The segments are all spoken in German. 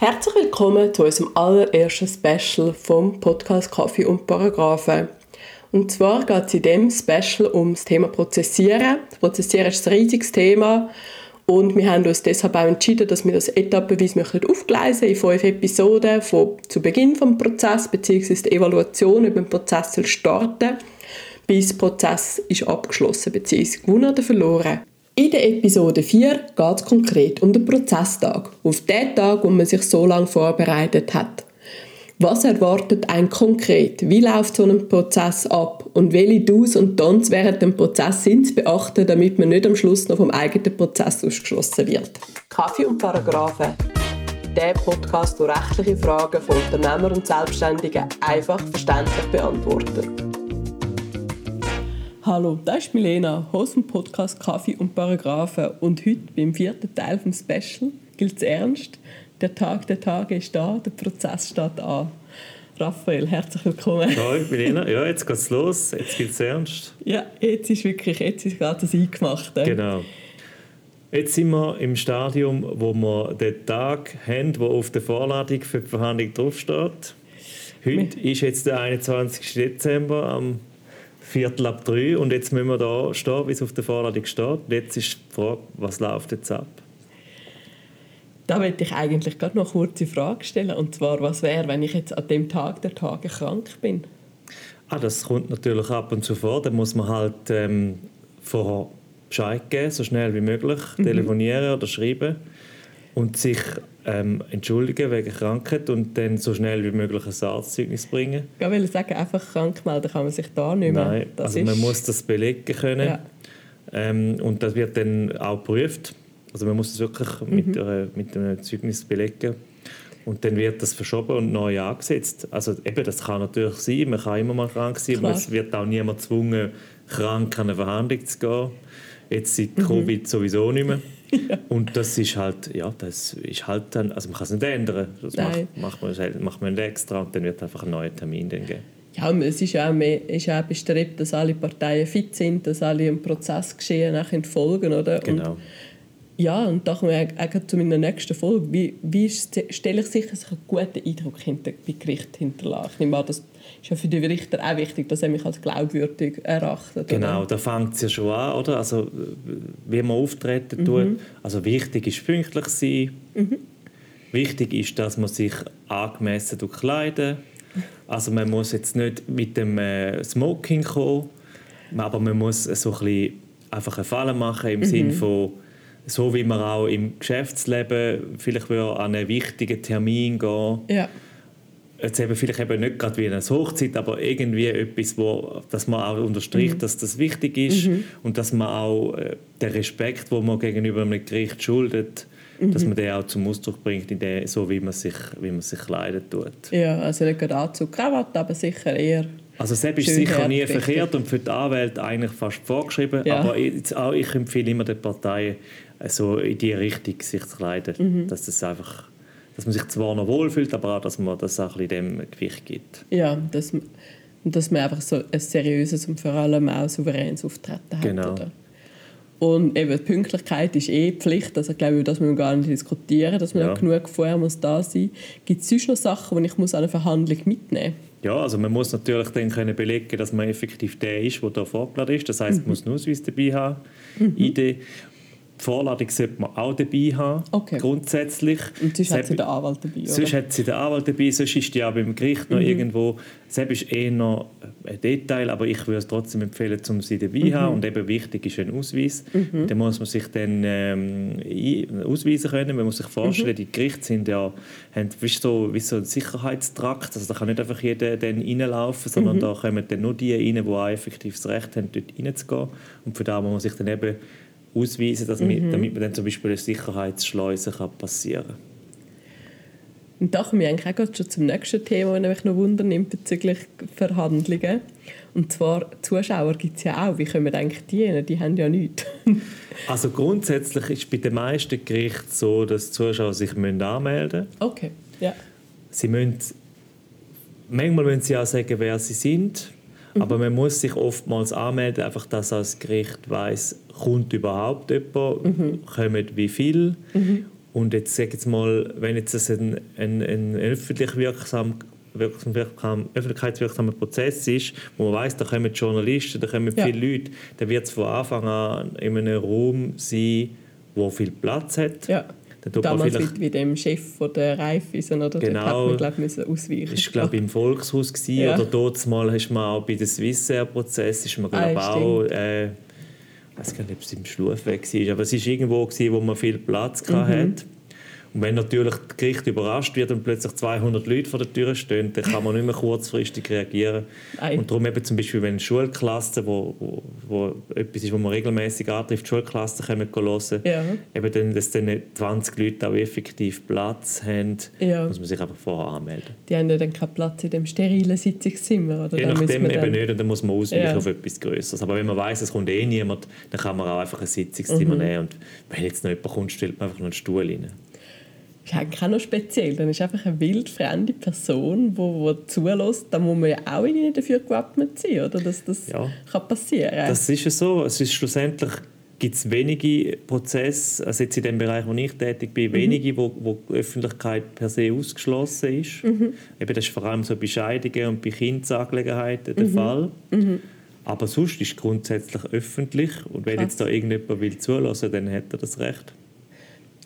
Herzlich willkommen zu unserem allerersten Special vom Podcast Kaffee und Paragraphen. Und zwar geht es in diesem Special um das Thema Prozessieren. Prozessieren ist ein riesiges Thema und wir haben uns deshalb auch entschieden, dass wir das etappenweise aufgleisen in fünf Episoden von zu Beginn des Prozesses bzw. die Evaluation über den Prozess starten, bis der Prozess ist abgeschlossen bzw. gewonnen oder verloren. In der Episode 4 geht es konkret um den Prozesstag, auf den Tag, wo man sich so lange vorbereitet hat. Was erwartet ein konkret? Wie läuft so ein Prozess ab? Und welche Do's und Don'ts während dem Prozess sind zu beachten, damit man nicht am Schluss noch vom eigenen Prozess ausgeschlossen wird? Kaffee und Paragraphen. Der Podcast, der rechtliche Fragen von Unternehmern und Selbstständigen einfach verständlich beantwortet. Hallo, das ist Milena, Host vom Podcast Kaffee und Paragraphen. Und heute beim vierten Teil vom Special gilt es ernst. Der Tag der Tage ist da, der Prozess steht an. Raphael, herzlich willkommen. Hallo, Milena. Ja, jetzt geht's los. Jetzt gilt es ernst. Ja, jetzt ist wirklich, jetzt ist gerade das eingemacht. Genau. Jetzt sind wir im Stadium, wo wir den Tag haben, wo auf der Vorladung für die Verhandlung draufsteht. Heute ist jetzt der 21. Dezember am Viertel ab drei und jetzt müssen wir da stehen, wie es auf der Vorladung steht. Jetzt ist die Frage, was läuft jetzt ab? Da möchte ich eigentlich gerade noch eine kurze Frage stellen. Und zwar, was wäre, wenn ich jetzt an dem Tag der Tage krank bin? Ah, das kommt natürlich ab und zu vor. Da muss man halt ähm, vorher Bescheid geben, so schnell wie möglich, mhm. telefonieren oder schreiben und sich ähm, entschuldigen wegen Krankheit und dann so schnell wie möglich ein Arztzeugnis bringen. Ich will sagen, einfach krank melden kann man sich da nicht mehr. Nein, das also man muss das belegen können ja. ähm, und das wird dann auch geprüft. Also man muss es wirklich mhm. mit, äh, mit einem Zeugnis belegen und dann wird das verschoben und neu angesetzt. Also eben, das kann natürlich sein, man kann immer mal krank sein, Klar. aber es wird auch niemand gezwungen, krank an eine Verhandlung zu gehen. Jetzt seit mhm. Covid sowieso nicht mehr. Und das ist halt, ja, das ist halt dann, also man kann es nicht ändern. Das macht, macht, man, macht man nicht extra und dann wird einfach ein neuer Termin dann geben. Ja, es ist auch, mehr, ist auch bestrebt, dass alle Parteien fit sind, dass alle im Prozessgeschehen nachher folgen, oder? Genau. Und, ja, und da kommen wir auch zu meiner nächsten Folge. Wie, wie stelle ich sicher, dass ich einen guten Eindruck hinter, bei Gericht hinterlasse? Ich nehme an, das ist ja für den Richter auch wichtig, dass er mich als glaubwürdig erachtet. Genau, da fängt es ja schon an, oder? Also, wie man auftreten tut. Mhm. Also wichtig ist pünktlich sein. Mhm. Wichtig ist, dass man sich angemessen kleiden Also man muss jetzt nicht mit dem äh, Smoking kommen, aber man muss so ein bisschen einfach eine Falle machen im mhm. Sinne von so wie man auch im Geschäftsleben vielleicht an einen wichtigen Termin gehen. Ja jetzt eben vielleicht eben nicht gerade wie eine Hochzeit, aber irgendwie etwas, wo, dass man auch unterstreicht, mhm. dass das wichtig ist mhm. und dass man auch äh, den Respekt, wo man gegenüber einem Gericht schuldet, mhm. dass man den auch zum Ausdruck bringt, in der, so wie man sich, wie man sich kleidet tut. Ja, also nicht gerade Anzug, Krawatte, aber sicher eher also selbst ist sicher nie verkehrt und für die Anwälte eigentlich fast vorgeschrieben, ja. aber ich, auch ich empfehle immer den Parteien, so in die Richtung sich zu kleiden, mhm. dass das einfach dass man sich zwar noch wohlfühlt, aber auch, dass man das auch ein bisschen dem Gewicht gibt. Ja, dass, dass man einfach so ein seriöses und vor allem auch souveränes Auftreten hat. Genau. Oder? Und eben, die Pünktlichkeit ist eh Pflicht, also ich glaube, das müssen wir gar nicht diskutieren, dass man ja. genug vorher muss da sein muss. Gibt es sonst noch Sachen, die ich muss an eine Verhandlung mitnehmen muss? Ja, also man muss natürlich dann können belegen, dass man effektiv der ist, der da vorgeladen ist. Das heißt, mhm. man muss einen Ausweis dabei haben, mhm. Idee. Die Vorladung sollte man auch dabei haben, okay. grundsätzlich. Und sonst hat sie den Anwalt dabei, oder? Sonst hat sie den Anwalt dabei, sonst ist die auch beim Gericht noch mhm. irgendwo. Selbst ist eher noch ein Detail, aber ich würde es trotzdem empfehlen, um sie dabei zu mhm. haben. Und eben wichtig ist ein Ausweis. Mhm. Da muss man sich dann ähm, ausweisen können. Man muss sich vorstellen, mhm. die Gerichte sind ja, haben wie so, wie so einen Sicherheitstrakt. Also da kann nicht einfach jeder dann reinlaufen, sondern mhm. da kommen dann nur die rein, die auch effektiv das Recht haben, dort reinzugehen. Und für da muss man sich dann eben ausweisen, dass mhm. damit man dann zum Beispiel eine Sicherheitsschleuse kann passieren kann. Und da komme ich eigentlich auch schon zum nächsten Thema, das mich noch wundern bezüglich Verhandlungen. Und zwar Zuschauer gibt es ja auch. Wie können wir eigentlich die Die haben ja nichts. also grundsätzlich ist es bei den meisten Gerichten so, dass die Zuschauer sich anmelden müssen. Okay, ja. Sie müssen, manchmal müssen sie auch sagen, wer sie sind. Mhm. Aber man muss sich oftmals anmelden, einfach dass das Gericht weiß, kommt überhaupt jemand, mhm. kommt wie viel. Mhm. Und jetzt sag jetzt mal, wenn jetzt das ein, ein, ein öffentlich wirksam, wirksam, öffentlichkeitswirksamer Prozess ist, wo man weiß, da kommen Journalisten, da kommen ja. viele Leute, dann wird es von Anfang an in einem Raum sein, wo viel Platz hat. Ja. Damals wie, wie dem Chef von der Raiffeisen, oder? Genau. Dort hat man, glaub, ausweichen. Das war, glaube im Volkshaus. Gewesen, ja. Oder dort mal hast man auch bei dem Swissair-Prozess, ist man, glaube ah, auch... Äh, ich weiß gar nicht, ob es im Schlufweg war, aber es war irgendwo, gewesen, wo man viel Platz mhm. hatte. Und wenn natürlich das Gericht überrascht wird und plötzlich 200 Leute vor der Tür stehen, dann kann man nicht mehr kurzfristig reagieren. Nein. Und darum eben zum Beispiel, wenn Schulklassen, wo, wo, wo etwas ist, wo man regelmäßig antrifft, Schulklassen können hören, ja. eben dann, dass dann 20 Leute auch effektiv Platz haben, ja. muss man sich einfach vorher anmelden. Die haben ja dann keinen Platz in dem sterilen Sitzungszimmer, oder? Je nachdem eben dann... nicht, und dann muss man ausweichen ja. auf etwas Größeres. Aber wenn man weiß, es kommt eh niemand, dann kann man auch einfach ein Sitzungszimmer mhm. nehmen und wenn jetzt noch jemand kommt, stellt man einfach noch einen Stuhl rein ist eigentlich auch noch speziell. Dann ist einfach eine wildfremde Person, die, zulässt. Da muss man ja auch irgendwie dafür gewappnet sein, oder? dass das ja. kann passieren Das ist ja so. Es ist schlussendlich gibt es wenige Prozesse, also jetzt in dem Bereich, wo ich tätig bin, mhm. wenige, wo, wo die Öffentlichkeit per se ausgeschlossen ist. Mhm. Eben, das ist vor allem so bei Scheidungen und bei Kindsangelegenheiten der mhm. Fall. Mhm. Aber sonst ist es grundsätzlich öffentlich und wenn Krass. jetzt da irgendjemand will zulassen, dann hat er das Recht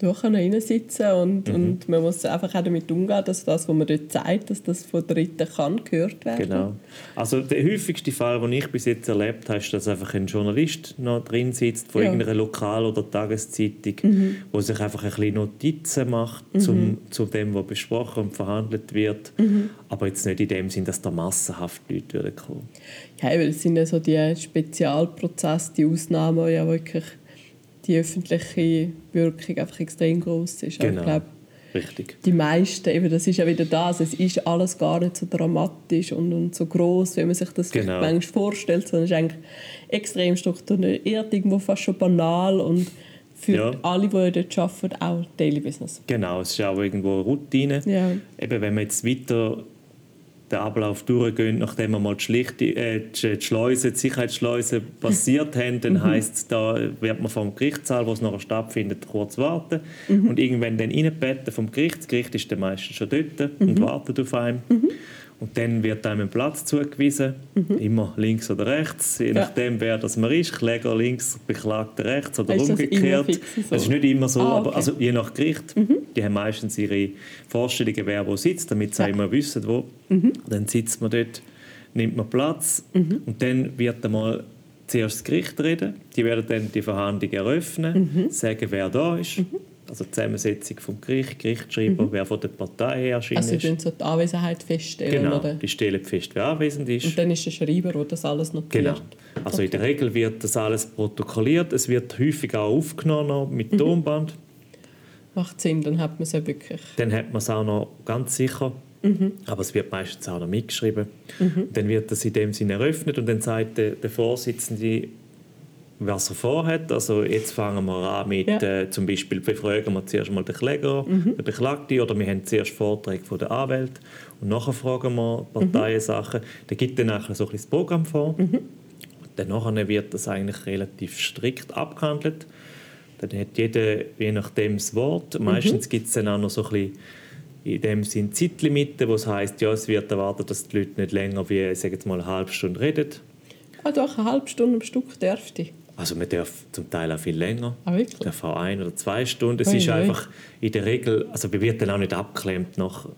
durch reinsitzen und, mhm. und man muss einfach auch damit umgehen, dass das, was man dort zeigt, dass das von Dritten kann gehört werden. Genau. Also der häufigste Fall, den ich bis jetzt erlebt habe, ist, dass einfach ein Journalist noch drin sitzt von ja. irgendeiner Lokal- oder Tageszeitung, mhm. wo sich einfach ein bisschen Notizen macht mhm. zum, zu dem, was besprochen und verhandelt wird, mhm. aber jetzt nicht in dem Sinn, dass da massenhaft Leute kommen. Ja, weil es sind ja so die Spezialprozesse, die Ausnahmen, ja wirklich die öffentliche Wirkung einfach extrem groß ist. Genau. ich glaube, Richtig. Die meisten, eben, das ist ja wieder das, es ist alles gar nicht so dramatisch und, und so groß, wie man sich das genau. manchmal vorstellt, sondern es ist eigentlich extrem strukturiert, irgendwo fast schon banal und für ja. alle, die dort arbeiten, auch Daily Business. Genau, es ist auch irgendwo eine Routine. Ja. Eben, wenn man jetzt weiter den Ablauf durchgehen, nachdem wir mal die, Schlichte, äh, die Schleuse, die Sicherheitsschleuse passiert haben, dann mhm. heisst es, da wird man vom Gerichtssaal, wo es noch stattfindet, kurz warten mhm. und irgendwann dann reinbeten vom Gericht. Das Gericht ist dann meistens schon dort mhm. und wartet auf einen. Mhm. Und dann wird einem ein Platz zugewiesen, mhm. immer links oder rechts, je nachdem, wer das man ist. Kläger links, Beklagter rechts oder ist umgekehrt. Das, so? das, ist nicht immer so, ah, okay. aber also je nach Gericht. Mhm. Die haben meistens ihre Vorstellungen, wer wo sitzt, damit sie ja. immer wissen, wo. Mhm. Dann sitzt man dort, nimmt man Platz mhm. und dann wird einmal zuerst das Gericht reden. Die werden dann die Verhandlung eröffnen, mhm. sagen, wer da ist mhm also die Zusammensetzung vom Gericht, Gerichtsschreiber, mhm. wer von der Partei erschienen also ist. Also so die Anwesenheit feststellen, genau, oder? die stellen fest, wer anwesend ist. Und dann ist der Schreiber, der das alles notiert. Genau. Also okay. in der Regel wird das alles protokolliert, es wird häufig auch aufgenommen mit mhm. Tonband. Macht Sinn, dann hat man es ja wirklich. Dann hat man es auch noch ganz sicher. Mhm. Aber es wird meistens auch noch mitgeschrieben. Mhm. Dann wird das in dem Sinne eröffnet und dann sagt der, der Vorsitzende was er vorhat. Also jetzt fangen wir an mit, ja. äh, zum Beispiel befragen wir zuerst mal den Kläger, mhm. den Beklagten, oder wir haben zuerst Vorträge von der Anwalt und nachher fragen wir Parteiensachen. Mhm. Da gibt dann nachher so ein das Programm vor. Mhm. Dann wird das eigentlich relativ strikt abgehandelt. Dann hat jeder je nachdem das Wort. Mhm. Meistens gibt es dann auch noch so ein bisschen in dem Sinn Zeitlimiten, wo es heisst, ja, es wird erwartet, dass die Leute nicht länger wie, ich sage jetzt mal, eine halbe Stunde reden. Ah, doch, eine halbe Stunde am Stück dürfte. Also man darf zum Teil auch viel länger. Ah, wirklich? Darf auch ein oder zwei Stunden. Es ist einfach in der Regel, also man wird dann auch nicht abgeklemmt, noch, äh,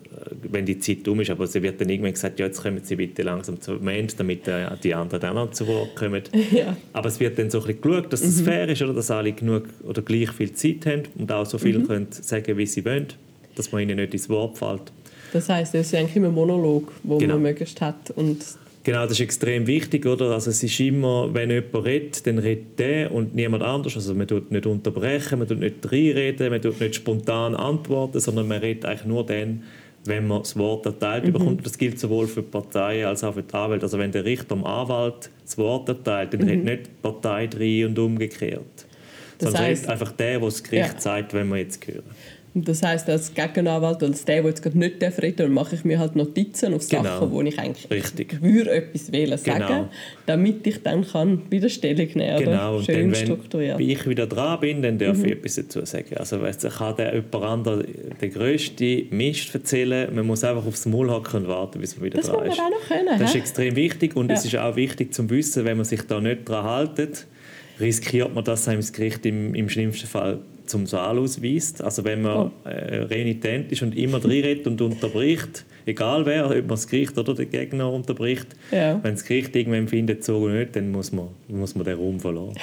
wenn die Zeit um ist, aber sie wird dann irgendwann gesagt, ja, jetzt kommen Sie bitte langsam zum Ende, damit äh, die anderen dann auch zu Wort kommen. Ja. Aber es wird dann so ein bisschen geschaut, dass es mhm. fair ist, oder dass alle genug oder gleich viel Zeit haben und auch so viel mhm. können sagen, wie sie wollen, dass man ihnen nicht ins Wort fällt. Das heißt, es ist eigentlich immer ein Monolog, wo genau. man möglichst hat und Genau, das ist extrem wichtig, oder? Also es ist immer, wenn jemand redet, dann redet der und niemand anders. Also man tut nicht unterbrechen, man tut nicht reinreden, man tut nicht spontan antworten, sondern man redet eigentlich nur dann, wenn man das Wort erteilt mhm. bekommt. Das gilt sowohl für die Partei als auch für die Anwälte. Also wenn der Richter dem Anwalt das Wort erteilt, dann mhm. redet nicht die Partei rein und umgekehrt. Das sondern heißt, redet einfach der, der das Gericht ja. sagt, wenn man jetzt hören. Und das heisst, als Gegenanwalt als der, der jetzt gerade nicht reden darf, mache ich mir halt Notizen auf Genau. Sachen, wo ich eigentlich Richtig. würde etwas wählen sagen, Genau. damit ich dann kann wieder Stellung nehmen kann. Genau, und dann. Mhm. wenn ich wieder dran bin, dann darf ich etwas dazu sagen. Also weißt, kann der jemand anderes den grössten Mist erzählen, man muss einfach aufs Maul hocken und warten, bis man wieder Das dran ist. auch noch können. Das ist hä? extrem wichtig und Ja. es ist auch wichtig zu wissen, wenn man sich da nicht daran hält, riskiert man, dass einem das Gericht im, im schlimmsten Fall zum Saal ausweist. Also wenn man äh, renitent ist und immer reinredet und unterbricht, egal wer, ob man das Gericht oder den Gegner unterbricht, Ja. wenn das Gericht irgendwann findet, so nicht, dann muss man, muss man den Raum verlassen.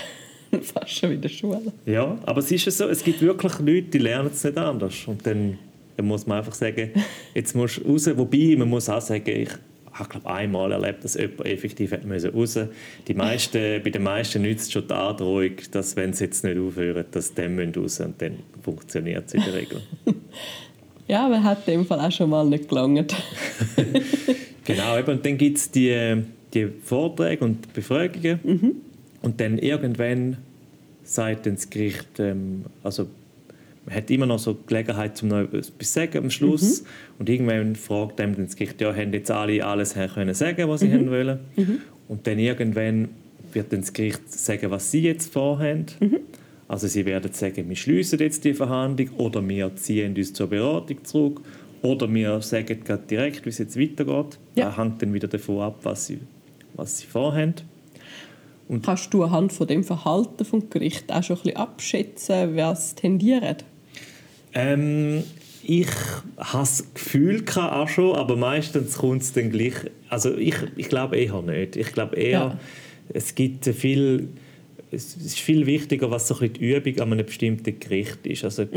Fast schon wieder Schule. Ja, aber es ist ja so, es gibt wirklich Leute, die lernen es nicht anders. Und dann, dann muss man einfach sagen, jetzt musst du raus. Wobei, man muss auch sagen, ich habe glaube einmal erlebt, dass jemand effektiv hat müssen raus. Die meisten, bei den meisten nützt schon die Androhung, dass wenn sie jetzt nicht aufhören, dass müssen raus und dann funktioniert es in der Regel. Ja, aber hat in dem Fall auch schon mal nicht gelangt. Genau, eben, und dann gibt es die, die Vorträge und Befragungen. Und dann irgendwann sagt dann das Gericht, ähm, also man hat immer noch so die Gelegenheit, zum noch etwas zu sagen am Schluss. Und irgendwann fragt einem dann das Gericht, ja, haben jetzt alle alles können sagen, was sie haben wollen. Und dann irgendwann wird dann das Gericht sagen, was sie jetzt vorhaben. Also sie werden sagen, wir schließen jetzt die Verhandlung oder wir ziehen uns zur Beratung zurück oder wir sagen gerade direkt, wie es jetzt weitergeht. Ja. Das hängt dann wieder davon ab, was sie, was sie vorhaben. Kannst du anhand von dem Verhalten vom Gericht auch schon ein bisschen abschätzen, was tendiert? Ähm, ich habe das Gefühl auch schon, aber meistens kommt es dann gleich. Also ich, ich glaube eher nicht. Ich glaube eher, Ja. es gibt viel. Es ist viel wichtiger, was so ein die Übung an einem bestimmten Gericht ist. Also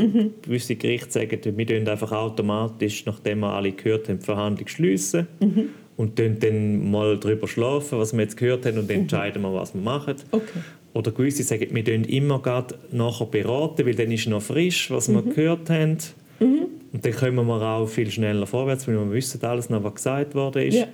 gewisse Gerichte sagen, wir tun einfach automatisch, nachdem wir alle gehört haben, die Verhandlung schließen und tun dann mal darüber schlafen, was wir jetzt gehört haben und dann entscheiden wir, was wir machen. Okay. Oder gewisse sagen, wir tun immer gerade nachher beraten, weil dann ist noch frisch, was wir gehört haben. Und dann kommen wir auch viel schneller vorwärts, weil wir wissen alles noch, was gesagt worden ist. Ja.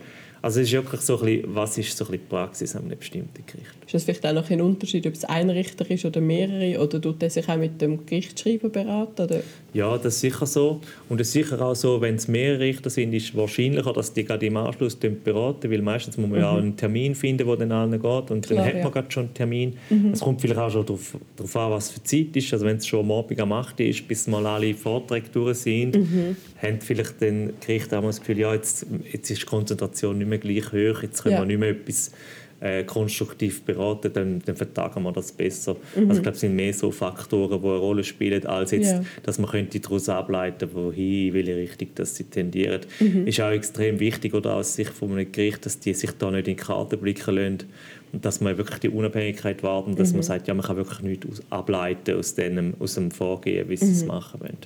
Also es ist wirklich so ein bisschen, was ist so ein bisschen die Praxis an einem bestimmten Gericht. Ist das vielleicht auch noch ein Unterschied, ob es ein Richter ist oder mehrere? Oder tut er sich auch mit dem Gerichtsschreiber beraten? Oder? Ja, das ist sicher so. Und es ist sicher auch so, wenn es mehrere Richter sind, ist es wahrscheinlicher, dass die gerade im Anschluss beraten, weil meistens muss man ja auch einen Termin finden, der dann allen geht und Mhm. Klar, dann hat ja. Mhm. man gerade schon einen Termin. Es kommt vielleicht auch schon darauf, darauf an, was für Zeit ist. Also wenn es schon am Abend am 8 Uhr ist, bis mal alle Vorträge durch sind, Mhm. haben vielleicht dann Gerichte auch mal das Gefühl, ja, jetzt, jetzt ist die Konzentration nicht mehr gleich hoch, jetzt können Ja. wir nicht mehr etwas äh, konstruktiv beraten, dann, dann vertagen wir das besser. Mhm. Also ich glaube, es sind mehr so Faktoren, die eine Rolle spielen, als jetzt, Ja. dass man könnte daraus ableiten wohin, in welche Richtung dass sie tendieren. Mhm. Ist auch extrem wichtig, oder aus Sicht von einem Gericht, dass die sich da nicht in die Karten blicken lassen und dass man wirklich die Unabhängigkeit wahrt und dass Mhm. man sagt, ja, man kann wirklich nichts ableiten aus, dem, aus dem Vorgehen, wie sie es Mhm. machen wollen.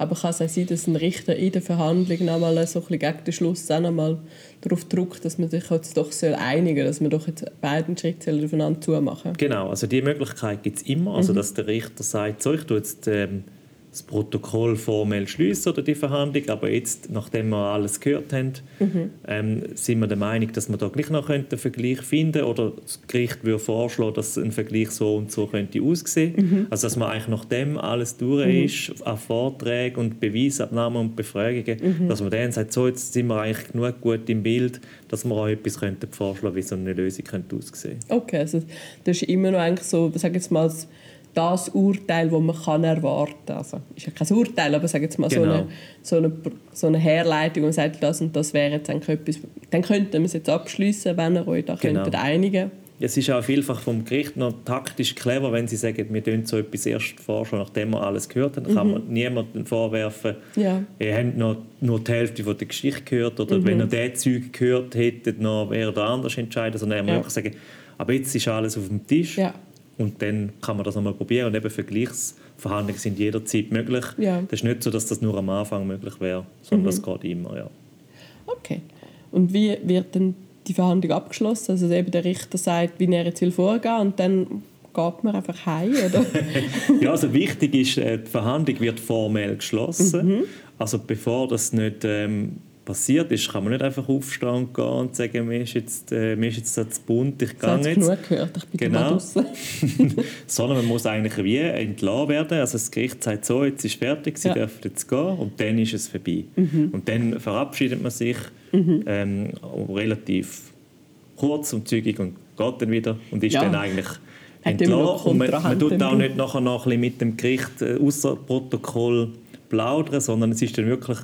Aber kann es auch sein, dass ein Richter in der Verhandlung noch mal so ein bisschen gegen den Schluss auch noch mal darauf drückt, dass man sich jetzt doch soll einigen soll, dass man doch jetzt beiden Schritte aufeinander zumachen Genau, also die Möglichkeit gibt es immer, Mhm. also dass der Richter sagt, so, ich tue jetzt ähm, das Protokoll formell schließen oder die Verhandlung, aber jetzt, nachdem wir alles gehört haben, Mhm. ähm, sind wir der Meinung, dass wir da gleich noch einen Vergleich finden oder das Gericht würde vorschlagen, dass ein Vergleich so und so könnte aussehen. Mhm. Also dass man eigentlich nachdem alles durch ist, an Vorträgen und Beweisabnahmen und Befragungen, Mhm. dass man dann sagt, so, jetzt sind wir eigentlich genug gut im Bild, dass wir auch etwas könnten vorschlagen, wie so eine Lösung könnte aussehen. Okay, also das ist immer noch eigentlich so, sag jetzt mal, das- Urteil, das man kann erwarten kann. Also, ist ja kein Urteil, aber sag jetzt mal so, Genau. eine, so, eine, so eine Herleitung, wo man sagt, das und das wäre jetzt etwas, dann könnten wir es jetzt abschließen, wenn ihr euch da Genau. könntet einigen Es ist auch vielfach vom Gericht noch taktisch clever, wenn sie sagen, wir tun so etwas erst vor, schon nachdem wir alles gehört haben. Dann kann man niemandem vorwerfen, Ja. ihr habt noch nur die Hälfte von der Geschichte gehört oder wenn ihr diese Züge gehört hättet, noch wäre der anders entscheiden, sondern er muss Ja. wirklich sagen, aber jetzt ist alles auf dem Tisch Ja. Und dann kann man das nochmal probieren und eben Vergleichsverhandlungen sind jederzeit möglich. Ja. Das ist nicht so, dass das nur am Anfang möglich wäre, sondern das geht immer, ja. Okay. Und wie wird dann die Verhandlung abgeschlossen? Also eben der Richter sagt, wie er jetzt will vorgehen und dann geht man einfach heim, oder? Ja, also wichtig ist, äh, die Verhandlung wird formell geschlossen. Mhm. Also bevor das nicht ähm, passiert ist, kann man nicht einfach aufstehen und gehen und sagen, mir ist jetzt, äh, mir ist jetzt das zu bunt, ich gehe jetzt. genug gehört, ich bin genau. Sondern man muss eigentlich wie entlassen werden. Also das Gericht sagt so, jetzt ist fertig, sie ja. dürfen jetzt gehen und dann ist es vorbei. Mhm. Und dann verabschiedet man sich mhm. ähm, relativ kurz und zügig und geht dann wieder und ist ja. dann eigentlich entlassen. Und man, man tut auch nicht nachher noch ein mit dem Gericht äh, außer Protokoll plaudern, sondern es ist dann wirklich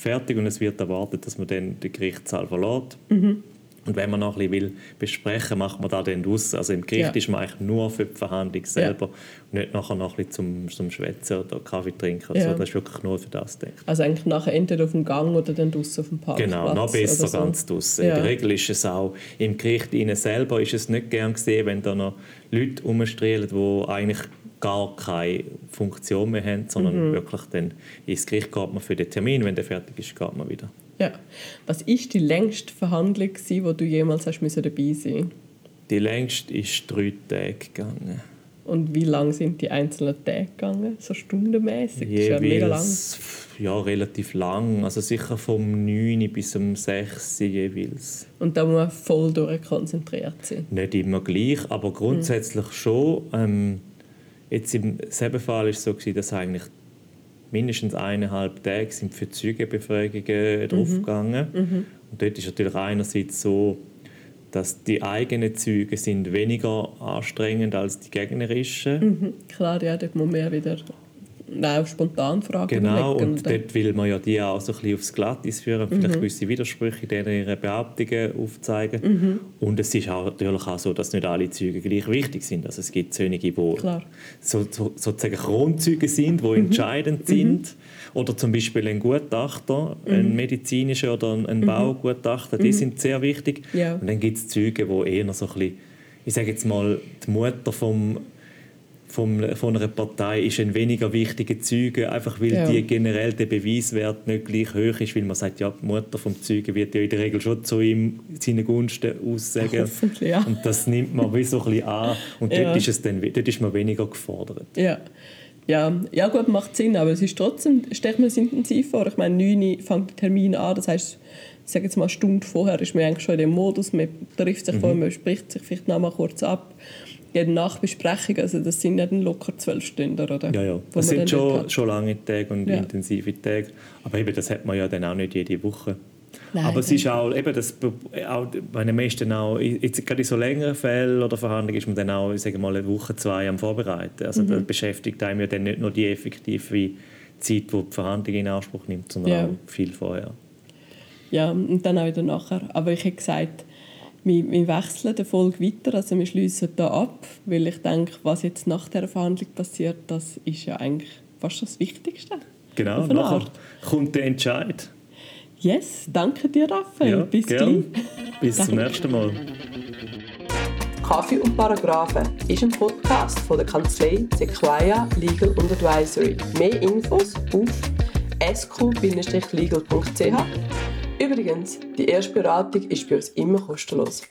fertig und es wird erwartet, dass man dann den Gerichtssaal verlässt. Mhm. Und wenn man noch ein bisschen besprechen will, macht man das dann draussen. Also im Gericht ja. ist man eigentlich nur für die Verhandlung selber ja. und nicht nachher noch ein bisschen zum, zum Schwätzen oder Kaffee trinken. Ja. so. Das ist wirklich nur für das gedacht. Also eigentlich nachher entweder auf dem Gang oder dann draussen auf dem Parkplatz. Genau, noch besser so. ganz draussen. In der Regel ist es auch im Gericht ihnen selber ist es nicht gern gesehen, wenn da noch Leute rumstrahlen, die eigentlich gar keine Funktion mehr haben, sondern mhm. wirklich dann ins Gericht geht man für den Termin, wenn der fertig ist, geht man wieder. Ja. Was ist die längste Verhandlung, die du jemals hast müssen dabei sein Die längste ist drei Tage gegangen. Und wie lang sind die einzelnen Tage gegangen? So stundenmäßig? Ja, mega lang. ja, relativ lang. Also sicher vom 9 bis um 6 jeweils. Und da muss man voll durchkonzentriert sein? Nicht immer gleich, aber grundsätzlich mhm. schon. Ähm, Jetzt im selben Fall war es so, dass eigentlich mindestens eineinhalb Tage sind für Zeugenbefragungen mhm. draufgegangen. Mhm. Und dort ist natürlich einerseits so, dass die eigenen Züge sind weniger anstrengend als die gegnerischen. Mhm. Klar, ja, dort muss man mehr wieder Nein, spontan Fragen Genau, und, dort will man ja die auch so ein bisschen aufs Glatteis führen, mhm. vielleicht gewisse Widersprüche in ihren Behauptungen aufzeigen. Mhm. Und es ist auch, natürlich auch so, dass nicht alle Züge gleich wichtig sind. Also es gibt Zöhne, die so, so, sozusagen Kronzüge sind, die mhm. entscheidend mhm. sind. Oder zum Beispiel ein Gutachter, ein mhm. medizinischer oder ein mhm. Baugutachter, die sind sehr wichtig. Ja. Und dann gibt es Züge, die eher so ein bisschen, ich sage jetzt mal, die Mutter vom vom, von einer Partei ist ein weniger wichtiger Zeuge, einfach weil ja. die generell der Beweiswert nicht gleich hoch ist, weil man sagt, ja, die Mutter vom Zeugen wird ja in der Regel schon zu ihm seine Gunsten aussagen. Ja. Und das nimmt man wie so ein bisschen an und ja. dort, ist es dann, dort ist man weniger gefordert. Ja. Ja, ja gut, macht Sinn, aber es ist trotzdem, stelle mir es intensiv vor. Ich meine, 9 fängt der Termin an, das heißt, ich sage jetzt mal eine Stunde vorher ist man eigentlich schon in dem Modus, man trifft sich mhm. vorher, man spricht sich vielleicht noch mal kurz ab jede Nachbesprechung, also das sind ja dann locker zwölf Stunden, oder? Ja, ja. Das sind schon, schon lange Tage und ja. intensive Tage. Aber eben, das hat man ja dann auch nicht jede Woche. Nein, aber es ist auch, eben das, auch bei den meisten auch, jetzt gerade in so längeren Fällen oder Verhandlungen ist man dann auch, ich sage mal, eine Woche, zwei am Vorbereiten. Also mhm. da beschäftigt einem ja dann nicht nur die effektive Zeit, die die Verhandlung in Anspruch nimmt, sondern ja. auch viel vorher. Ja, und dann auch wieder nachher. Aber ich hätte gesagt, wir, wir wechseln die Folge weiter, also wir schließen da ab, weil ich denke, was jetzt nach der Verhandlung passiert, das ist ja eigentlich fast das Wichtigste. Genau, nachher Art. kommt der Entscheid. Yes, danke dir, Raphael. Ja, Bis gleich. Bis zum nächsten Mal. Kaffee und Paragraphen ist ein Podcast von der Kanzlei Sequoia Legal und Advisory. Mehr Infos auf sq-legal.ch Übrigens, die erste Beratung ist bei uns immer kostenlos.